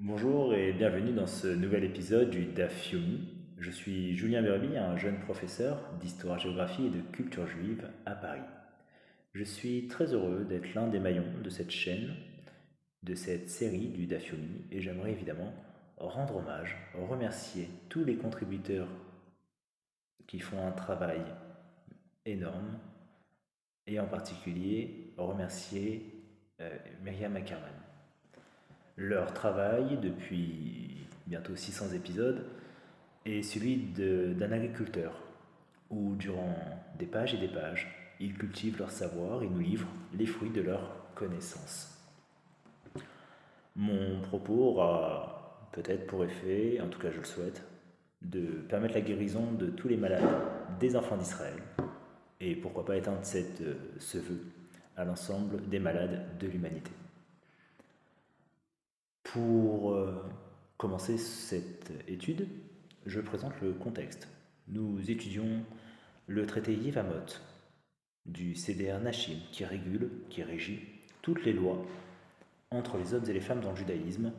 Bonjour et bienvenue dans ce nouvel épisode du DAF Yomi. Je suis Julien Berby, un jeune professeur d'histoire-géographie et de culture juive à Paris. Je suis très heureux d'être l'un des maillons de cette chaîne, de cette série du DAF Yomi, et j'aimerais évidemment rendre hommage, remercier tous les contributeurs qui font un travail énorme, et en particulier remercier euh, Myriam Ackerman. Leur travail depuis bientôt 600 épisodes est celui d'un agriculteur, où durant des pages et des pages, ils cultivent leur savoir et nous livrent les fruits de leur connaissance. Mon propos aura peut-être pour effet, en tout cas je le souhaite, de permettre la guérison de tous les malades des enfants d'Israël, et pourquoi pas éteindre euh, ce vœu à l'ensemble des malades de l'humanité. Pour euh, commencer cette étude, je présente le contexte. Nous étudions le traité Yivamot du CDR Nashim qui régule, qui régit toutes les lois entre les hommes et les femmes dans le judaïsme.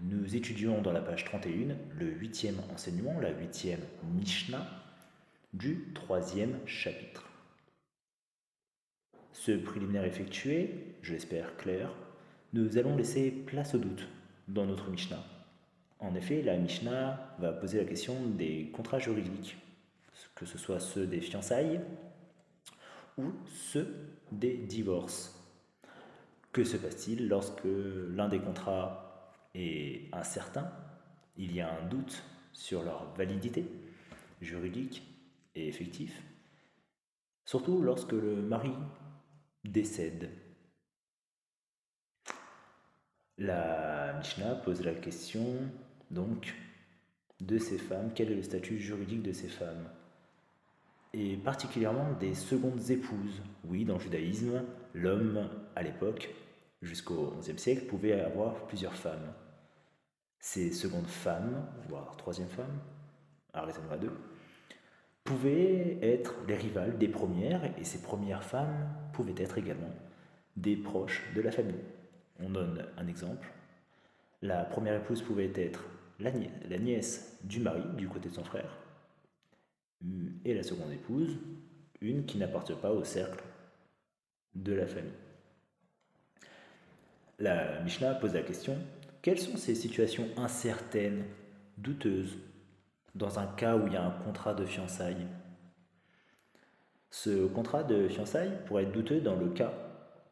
Nous étudions dans la page 31 le huitième enseignement, la huitième Mishnah du troisième chapitre. Ce préliminaire effectué, je l'espère clair, nous allons laisser place au doute dans notre Mishnah. En effet, la Mishnah va poser la question des contrats juridiques, que ce soit ceux des fiançailles ou ceux des divorces. Que se passe-t-il lorsque l'un des contrats est incertain, il y a un doute sur leur validité juridique et effectif, surtout lorsque le mari décède? La Mishnah pose la question donc de ces femmes, quel est le statut juridique de ces femmes? Et particulièrement des secondes épouses. Oui, dans le judaïsme, l'homme à l'époque, jusqu'au XIe siècle, pouvait avoir plusieurs femmes. Ces secondes femmes, voire troisième femmes, de deux, pouvaient être les rivales des premières, et ces premières femmes pouvaient être également des proches de la famille. On donne un exemple. La première épouse pouvait être la nièce, du mari, du côté de son frère, et la seconde épouse, une qui n'appartient pas au cercle de la famille. La Mishnah pose la question quelles sont ces situations incertaines, douteuses, dans un cas où il y a un contrat de fiançailles? Ce contrat de fiançailles pourrait être douteux dans le cas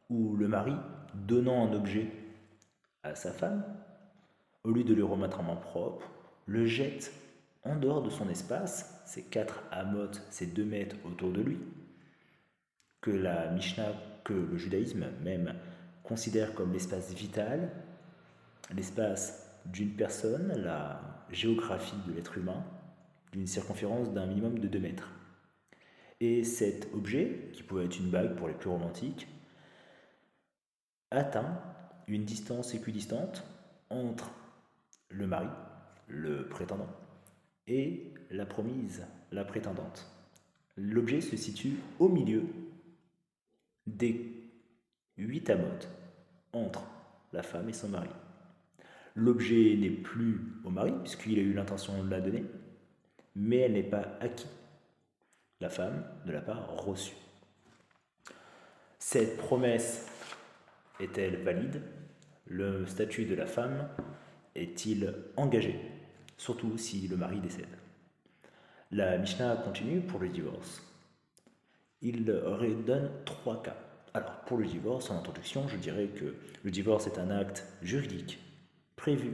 où le mari donnant un objet à sa femme, au lieu de le remettre en main propre, le jette en dehors de son espace, ces quatre amotes, ces deux mètres autour de lui, que la Mishnah, que le judaïsme même considère comme l'espace vital, l'espace d'une personne, la géographie de l'être humain, d'une circonférence d'un minimum de 2 mètres. Et cet objet, qui pouvait être une bague pour les plus romantiques, atteint une distance équidistante entre le mari, le prétendant, et la promise, la prétendante. L'objet se situe au milieu des huit amotes entre la femme et son mari. L'objet n'est plus au mari, puisqu'il a eu l'intention de la donner, mais elle n'est pas acquise. La femme ne l'a pas reçue. Cette promesse est-elle valide? Le statut de la femme est-il engagé Surtout si le mari décède? La Mishnah continue pour le divorce. Il redonne trois cas. Alors, pour le divorce, en introduction, je dirais que le divorce est un acte juridique prévu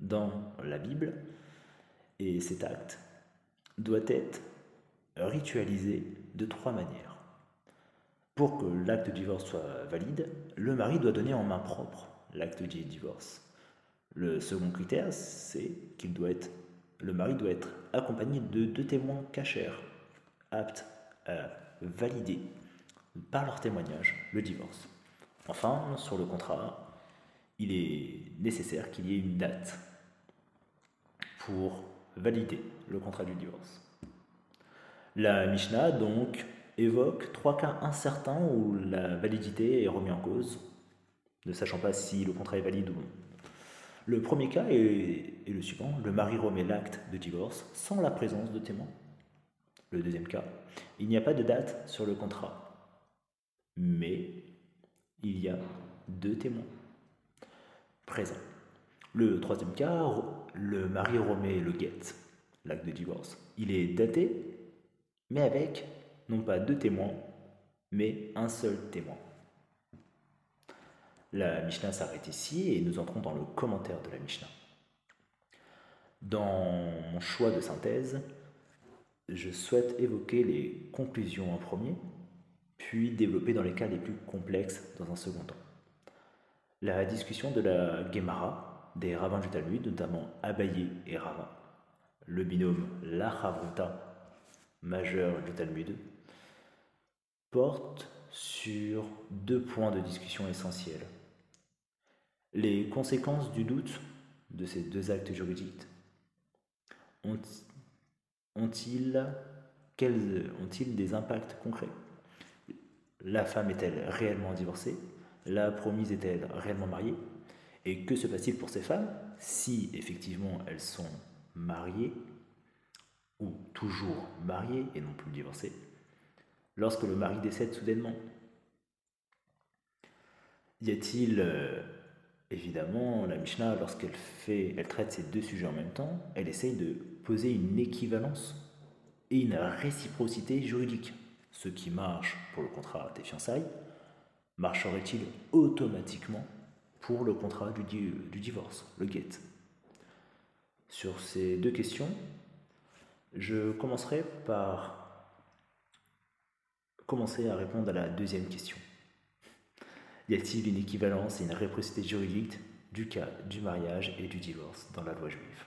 dans la Bible et cet acte doit être ritualisé de trois manières. Pour que l'acte de divorce soit valide, le mari doit donner en main propre l'acte de divorce. Le second critère, c'est qu'il doit être, le mari doit être accompagné de deux témoins cachers, aptes à valider par leur témoignage le divorce. Enfin, sur le contrat, il est nécessaire qu'il y ait une date pour valider le contrat du divorce. La Mishnah, donc, évoque trois cas incertains où la validité est remise en cause, ne sachant pas si le contrat est valide ou non. Le premier cas est, le suivant. Le mari remet l'acte de divorce sans la présence de témoins. Le deuxième cas, il n'y a pas de date sur le contrat, mais il y a deux témoins présents. Le troisième cas, le mari remet le get, l'acte de divorce. Il est daté, mais avec non pas deux témoins, mais un seul témoin. La Mishnah s'arrête ici et nous entrons dans le commentaire de la Mishnah. Dans mon choix de synthèse, je souhaite évoquer les conclusions en premier, puis développer dans les cas les plus complexes dans un second temps. La discussion de la Gemara, des rabbins du Talmud, notamment Abaye et Rava, le binôme La majeur du Talmud, porte sur deux points de discussion essentiels. Les conséquences du doute de ces deux actes juridiques. Ont ont-ils ont des impacts concrets? La femme est-elle réellement divorcée? La promise est-elle réellement mariée? Et que se passe-t-il pour ces femmes? Si effectivement elles sont mariées ou toujours mariées et non plus divorcées lorsque le mari décède soudainement? Y a-t-il euh, évidemment la Mishnah lorsqu'elle fait elle traite ces deux sujets en même temps, elle essaye de poser une équivalence et une réciprocité juridique. Ce qui marche pour le contrat des fiançailles marcherait-il automatiquement pour le contrat du, du divorce, le get? Sur ces deux questions, je commencerai par commencer à répondre à la deuxième question. Y a-t-il une équivalence et une réciprocité juridique du cas du mariage et du divorce dans la loi juive?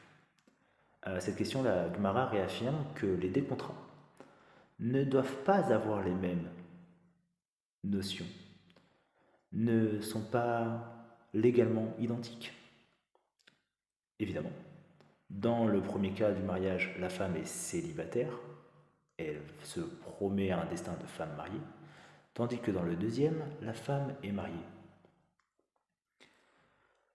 À cette question, la Gemara réaffirme que les deux contrats ne doivent pas avoir les mêmes notions, ne sont pas légalement identiques. Évidemment, dans le premier cas du mariage, la femme est célibataire, elle se promet un destin de femme mariée, tandis que dans le deuxième, la femme est mariée.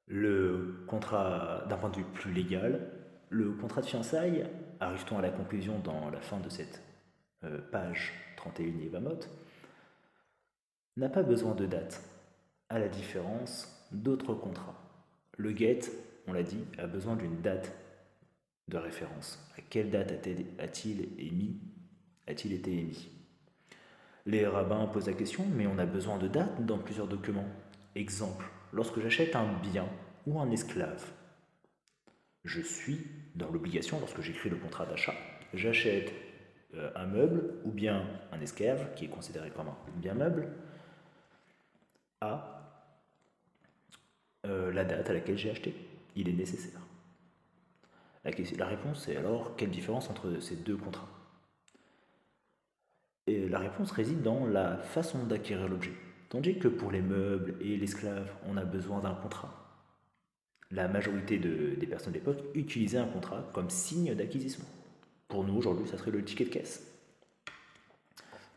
Le contrat, d'un point de vue plus légal, le contrat de fiançailles, arrive-t-on à la conclusion dans la fin de cette euh, page 31 Yevamot, n'a pas besoin de date, à la différence d'autres contrats. Le get, on l'a dit, a besoin d'une date de référence. À quelle date A-t-il été émis? Les rabbins posent la question, mais on a besoin de date dans plusieurs documents. Exemple, lorsque j'achète un bien ou un esclave, je suis dans l'obligation, lorsque j'écris le contrat d'achat, j'achète euh, un meuble ou bien un esclave, qui est considéré comme un bien meuble, à euh, la date à laquelle j'ai acheté. Il est nécessaire. La réponse est alors quelle différence entre ces deux contrats? La réponse réside dans la façon d'acquérir l'objet. Tandis que pour les meubles et l'esclave, on a besoin d'un contrat la majorité des personnes de l'époque utilisaient un contrat comme signe d'acquisition. Pour nous, aujourd'hui, ça serait le ticket de caisse.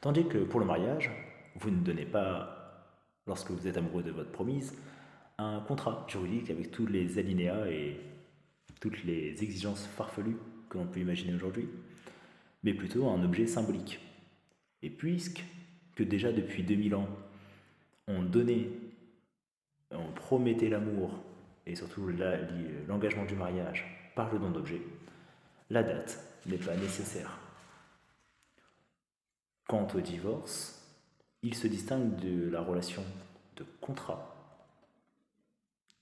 Tandis que pour le mariage, vous ne donnez pas, lorsque vous êtes amoureux de votre promise, un contrat juridique avec tous les alinéas et toutes les exigences farfelues que l'on peut imaginer aujourd'hui, mais plutôt un objet symbolique. Et puisque que déjà depuis 2000 ans, on donnait, on promettait l'amour et surtout l'engagement du mariage par le don d'objet, la date n'est pas nécessaire. Quant au divorce, il se distingue de la relation de contrat.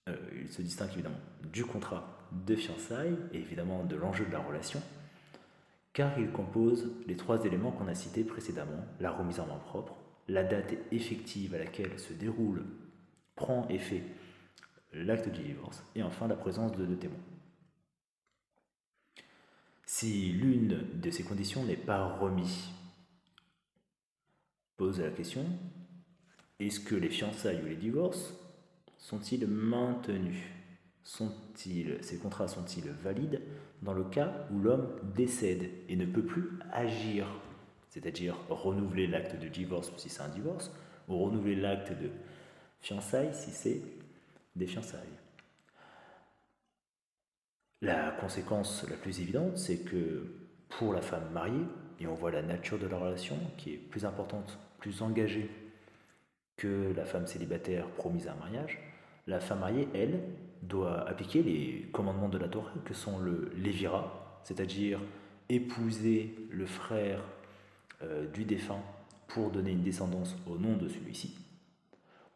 Euh, il se distingue évidemment du contrat de fiançailles et évidemment de l'enjeu de la relation, car il compose les trois éléments qu'on a cités précédemment, la remise en main propre, la date effective à laquelle se déroule, prend effet l'acte du divorce et enfin la présence de deux témoins. Si l'une de ces conditions n'est pas remise, pose la question, est-ce que les fiançailles ou les divorces sont-ils maintenus? Sont-ils, Ces contrats sont-ils valides dans le cas où l'homme décède et ne peut plus agir, c'est-à-dire renouveler l'acte de divorce si c'est un divorce, ou renouveler l'acte de fiançailles si c'est des fiançailles? La conséquence la plus évidente, c'est que pour la femme mariée, et on voit la nature de la relation qui est plus importante, plus engagée que la femme célibataire promise à un mariage, la femme mariée, elle, doit appliquer les commandements de la Torah, que sont le lévira, c'est-à-dire épouser le frère euh, du défunt pour donner une descendance au nom de celui-ci,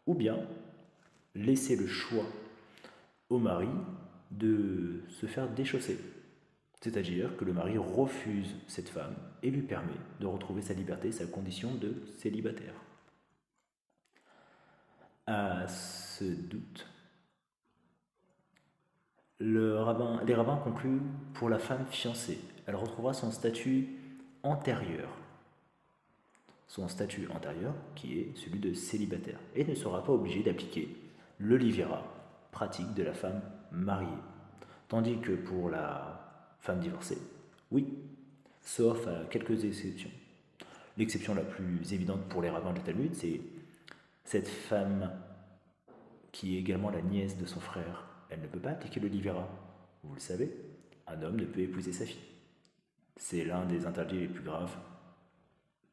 ou bien laisser le choix au mari de se faire déchausser, c'est-à-dire que le mari refuse cette femme et lui permet de retrouver sa liberté, sa condition de célibataire. À ce doute, les rabbins concluent pour la femme fiancée, elle retrouvera son statut antérieur. Son statut antérieur, qui est celui de célibataire, et ne sera pas obligée d'appliquer le pratique de la femme mariée. Tandis que pour la femme divorcée, oui, sauf à quelques exceptions. L'exception la plus évidente pour les rabbins du Talmud, c'est cette femme qui est également la nièce de son frère. Elle ne peut pas appliquer le livera. Vous le savez, un homme ne peut épouser sa fille. C'est l'un des interdits les plus graves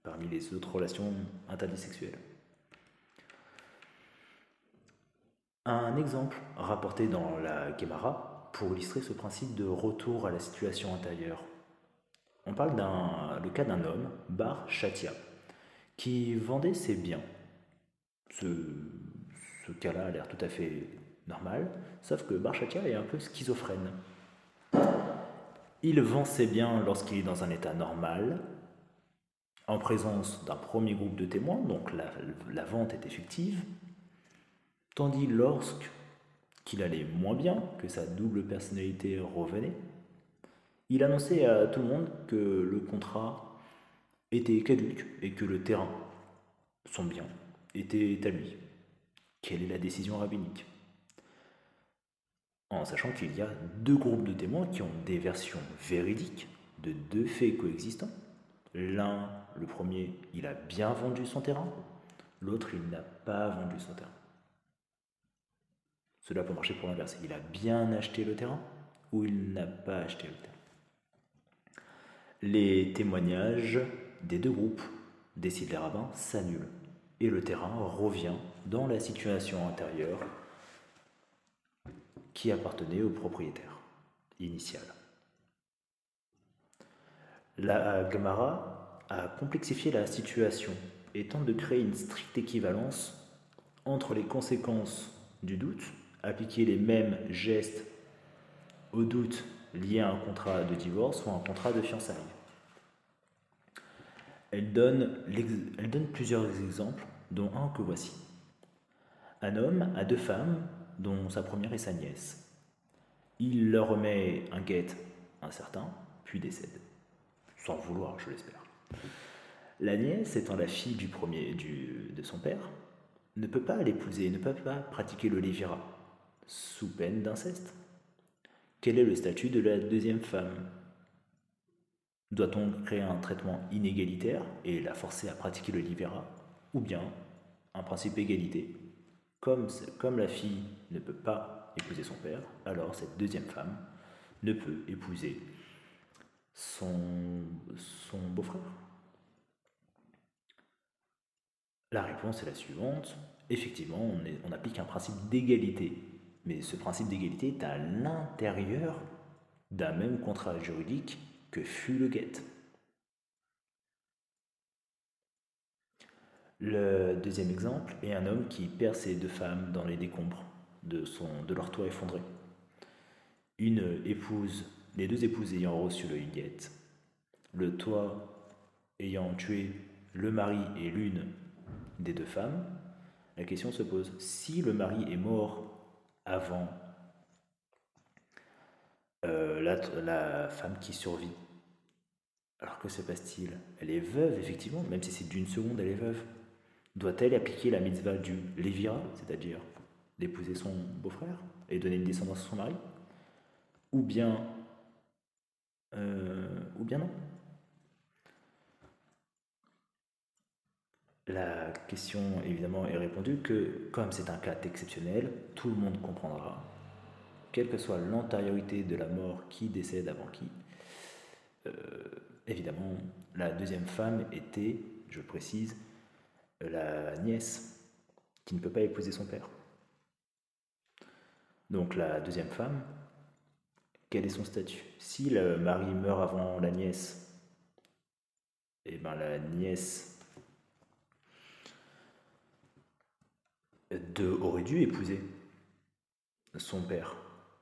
parmi les autres relations interdites sexuelles. Un exemple rapporté dans la Gemara pour illustrer ce principe de retour à la situation antérieure. On parle d'un le cas d'un homme, Bar Shatia, qui vendait ses biens. Ce, ce cas-là a l'air tout à fait normal, sauf que Bar Shatia est un peu schizophrène. Il vend ses biens lorsqu'il est dans un état normal, en présence d'un premier groupe de témoins, donc la, vente est effective, Tandis lorsqu'il allait moins bien, que sa double personnalité revenait, il annonçait à tout le monde que le contrat était caduque et que le terrain, son bien, était à lui. Quelle est la décision rabbinique? En sachant qu'il y a deux groupes de témoins qui ont des versions véridiques de deux faits coexistants. L'un, le premier, il a bien vendu son terrain, l'autre, il n'a pas vendu son terrain. Cela peut marcher pour l'inverse. Il a bien acheté le terrain ou il n'a pas acheté le terrain. Les témoignages des deux groupes, décident les rabbins, s'annulent et le terrain revient dans la situation antérieure appartenait au propriétaire initial. La Gemara a complexifié la situation et tente de créer une stricte équivalence entre les conséquences du doute appliquer les mêmes gestes au doute lié à un contrat de divorce ou un contrat de fiançailles. Elle donne plusieurs exemples, dont un que voici. Un homme a deux femmes, dont sa première est sa nièce. Il leur remet un guet incertain, puis décède. Sans vouloir, je l'espère. La nièce, étant la fille du premier de son père, ne peut pas l'épouser, ne peut pas pratiquer le lévira, sous peine d'inceste. Quel est le statut de la deuxième femme? Doit-on créer un traitement inégalitaire et la forcer à pratiquer le libéra Ou bien un principe d'égalité comme, la fille ne peut pas épouser son père, alors cette deuxième femme ne peut épouser son, beau-frère La réponse est la suivante. Effectivement, on, on applique un principe d'égalité mais ce principe d'égalité est à l'intérieur d'un même contrat juridique que fut le guet. Le deuxième exemple est un homme qui perd ses deux femmes dans les décombres de, leur toit effondré. Une épouse, les deux épouses ayant reçu le guet, le toit ayant tué le mari et l'une des deux femmes, la question se pose, si le mari est mort avant euh, la, femme qui survit. Alors que se passe-t-il? Elle est veuve, effectivement, même si c'est d'une seconde, elle est veuve. Doit-elle appliquer la mitzvah du Lévira, c'est-à-dire d'épouser son beau-frère et donner une descendance à son mari? Ou bien. Euh, ou bien non? La question, évidemment, est répondue que, comme c'est un cas exceptionnel, tout le monde comprendra quelle que soit l'antériorité de la mort qui décède avant qui, euh, évidemment, la deuxième femme était, je précise, la nièce qui ne peut pas épouser son père. Donc la deuxième femme, quel est son statut? Si le mari meurt avant la nièce, et eh ben la nièce aurait dû épouser son père.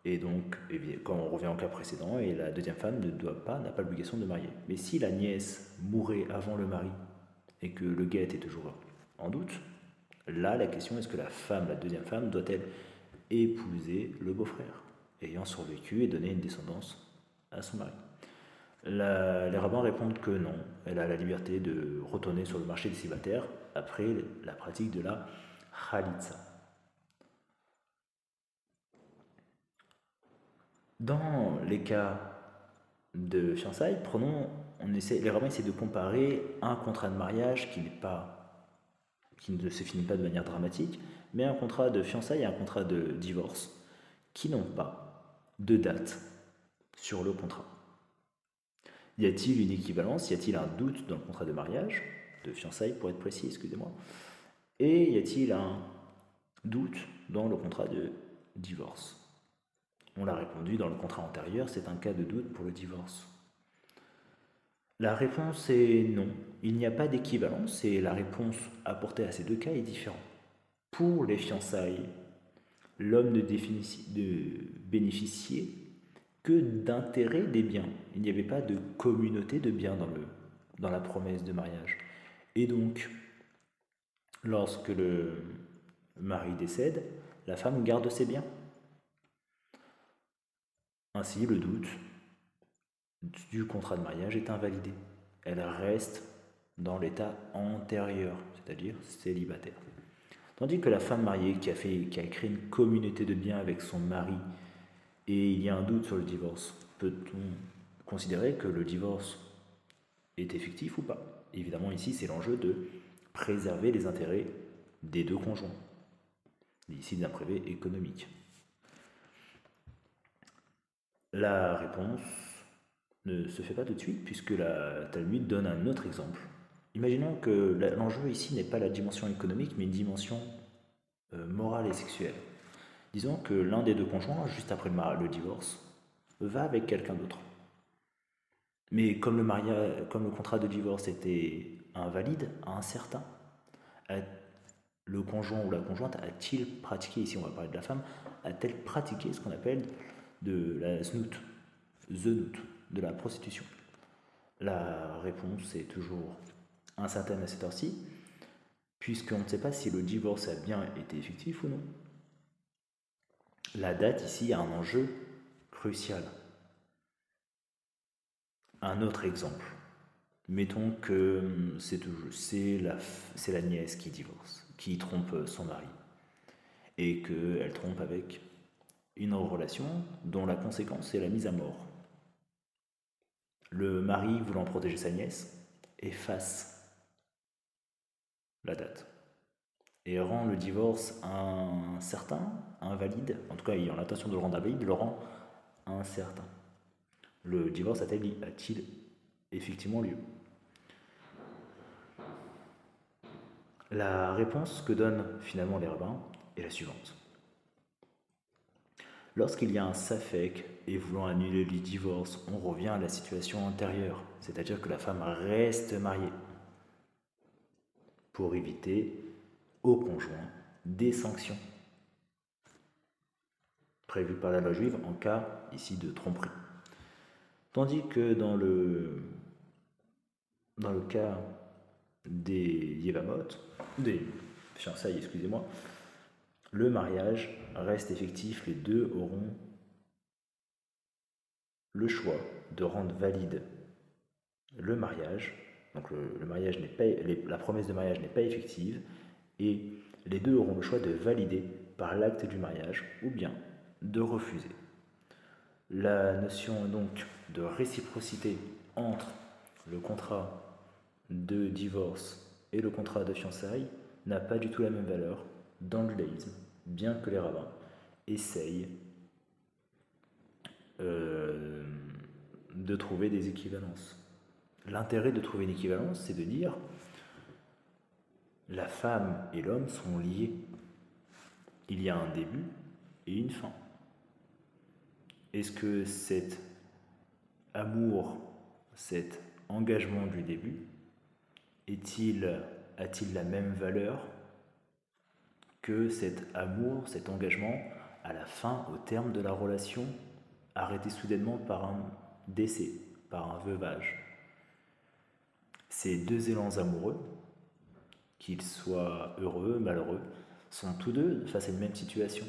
Et donc, eh quand on revient au cas précédent, et la deuxième femme ne doit pas, n'a pas l'obligation de marier. Mais si la nièce mourait avant le mari et que le gars était toujours en doute, là la question est-ce que la femme, la deuxième femme, doit-elle épouser le beau-frère, ayant survécu et donné une descendance à son mari? Les rabbins répondent que non, elle a la liberté de retourner sur le marché des célibataires après la pratique de la khalitsa. Dans les cas de fiançailles, prenons, on essaie, les rabbins essaient de comparer un contrat de mariage qui n'est pas, qui ne se finit pas de manière dramatique, mais un contrat de fiançailles et un contrat de divorce qui n'ont pas de date sur le contrat. Y a-t-il une équivalence? Y a-t-il un doute dans le contrat de mariage, de fiançailles pour être précis, excusez-moi? Et y a-t-il un doute dans le contrat de divorce? On l'a répondu dans le contrat antérieur, c'est un cas de doute pour le divorce. La réponse est non. Il n'y a pas d'équivalence et la réponse apportée à ces deux cas est différente. Pour les fiançailles, l'homme ne, bénéficiait que d'intérêt des biens. Il n'y avait pas de communauté de biens dans, dans la promesse de mariage. Et donc, lorsque le mari décède, la femme garde ses biens. Ainsi, le doute du contrat de mariage est invalidé. Elle reste dans l'état antérieur, c'est-à-dire célibataire. Tandis que la femme mariée qui a, fait, qui a créé une communauté de biens avec son mari et il y a un doute sur le divorce, peut-on considérer que le divorce est effectif ou pas? Évidemment, ici, c'est l'enjeu de préserver les intérêts des deux conjoints, ici d'un privé économique. La réponse ne se fait pas tout de suite puisque la Talmud donne un autre exemple. Imaginons que l'enjeu ici n'est pas la dimension économique mais une dimension euh, morale et sexuelle. Disons que l'un des deux conjoints, juste après le, divorce, va avec quelqu'un d'autre. Mais comme le, mariage, comme le contrat de divorce était invalide, incertain, le conjoint ou la conjointe a-t-il pratiqué, ici on va parler de la femme, a-t-elle pratiqué ce qu'on appelle de la snoot, the de la prostitution La réponse est toujours incertaine à cette heure-ci, puisqu'on ne sait pas si le divorce a bien été effectif ou non. La date ici a un enjeu crucial. Un autre exemple. Mettons que c'est la, nièce qui divorce, qui trompe son mari, et qu'elle trompe avec une relation dont la conséquence est la mise à mort. Le mari, voulant protéger sa nièce, efface la date et rend le divorce incertain, invalide, en tout cas ayant l'intention de le rendre invalide, le rend incertain. Le divorce a-t-il effectivement lieu? La réponse que donnent finalement les rabbins est la suivante. Lorsqu'il y a un safek et voulant annuler le divorce, on revient à la situation antérieure, c'est-à-dire que la femme reste mariée pour éviter au conjoint des sanctions prévues par la loi juive en cas ici de tromperie. Tandis que dans le, dans le cas des Yevamot, des fiançailles, excusez-moi, le mariage reste effectif, les deux auront le choix de rendre valide le mariage. Donc la promesse de mariage n'est pas effective et les deux auront le choix de valider par l'acte du mariage ou bien de refuser. La notion donc de réciprocité entre le contrat de divorce et le contrat de fiançailles n'a pas du tout la même valeur dans le judaïsme bien que les rabbins essayent euh, de trouver des équivalences. L'intérêt de trouver une équivalence, c'est de dire la femme et l'homme sont liés. Il y a un début et une fin. Est-ce que cet amour, cet engagement du début, est-il, a-t-il la même valeur que cet amour, cet engagement à la fin, au terme de la relation, arrêté soudainement par un décès, par un veuvage Ces deux élans amoureux, qu'ils soient heureux, malheureux, sont tous deux face à une même situation,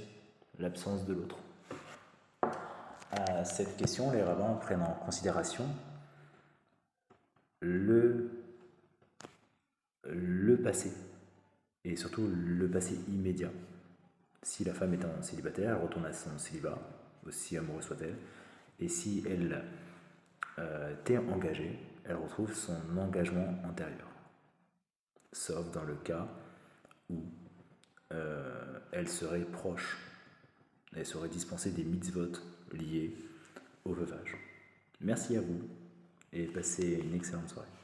l'absence de l'autre. À cette question, les rabbins prennent en considération le, le passé, et surtout le passé immédiat. Si la femme est un célibataire, elle retourne à son célibat, aussi amoureuse soit-elle, et si elle euh, était engagée, elle retrouve son engagement antérieur. Sauf dans le cas où euh, elle serait proche, elle serait dispensée des mitzvot liés au veuvage. Merci à vous et passez une excellente soirée.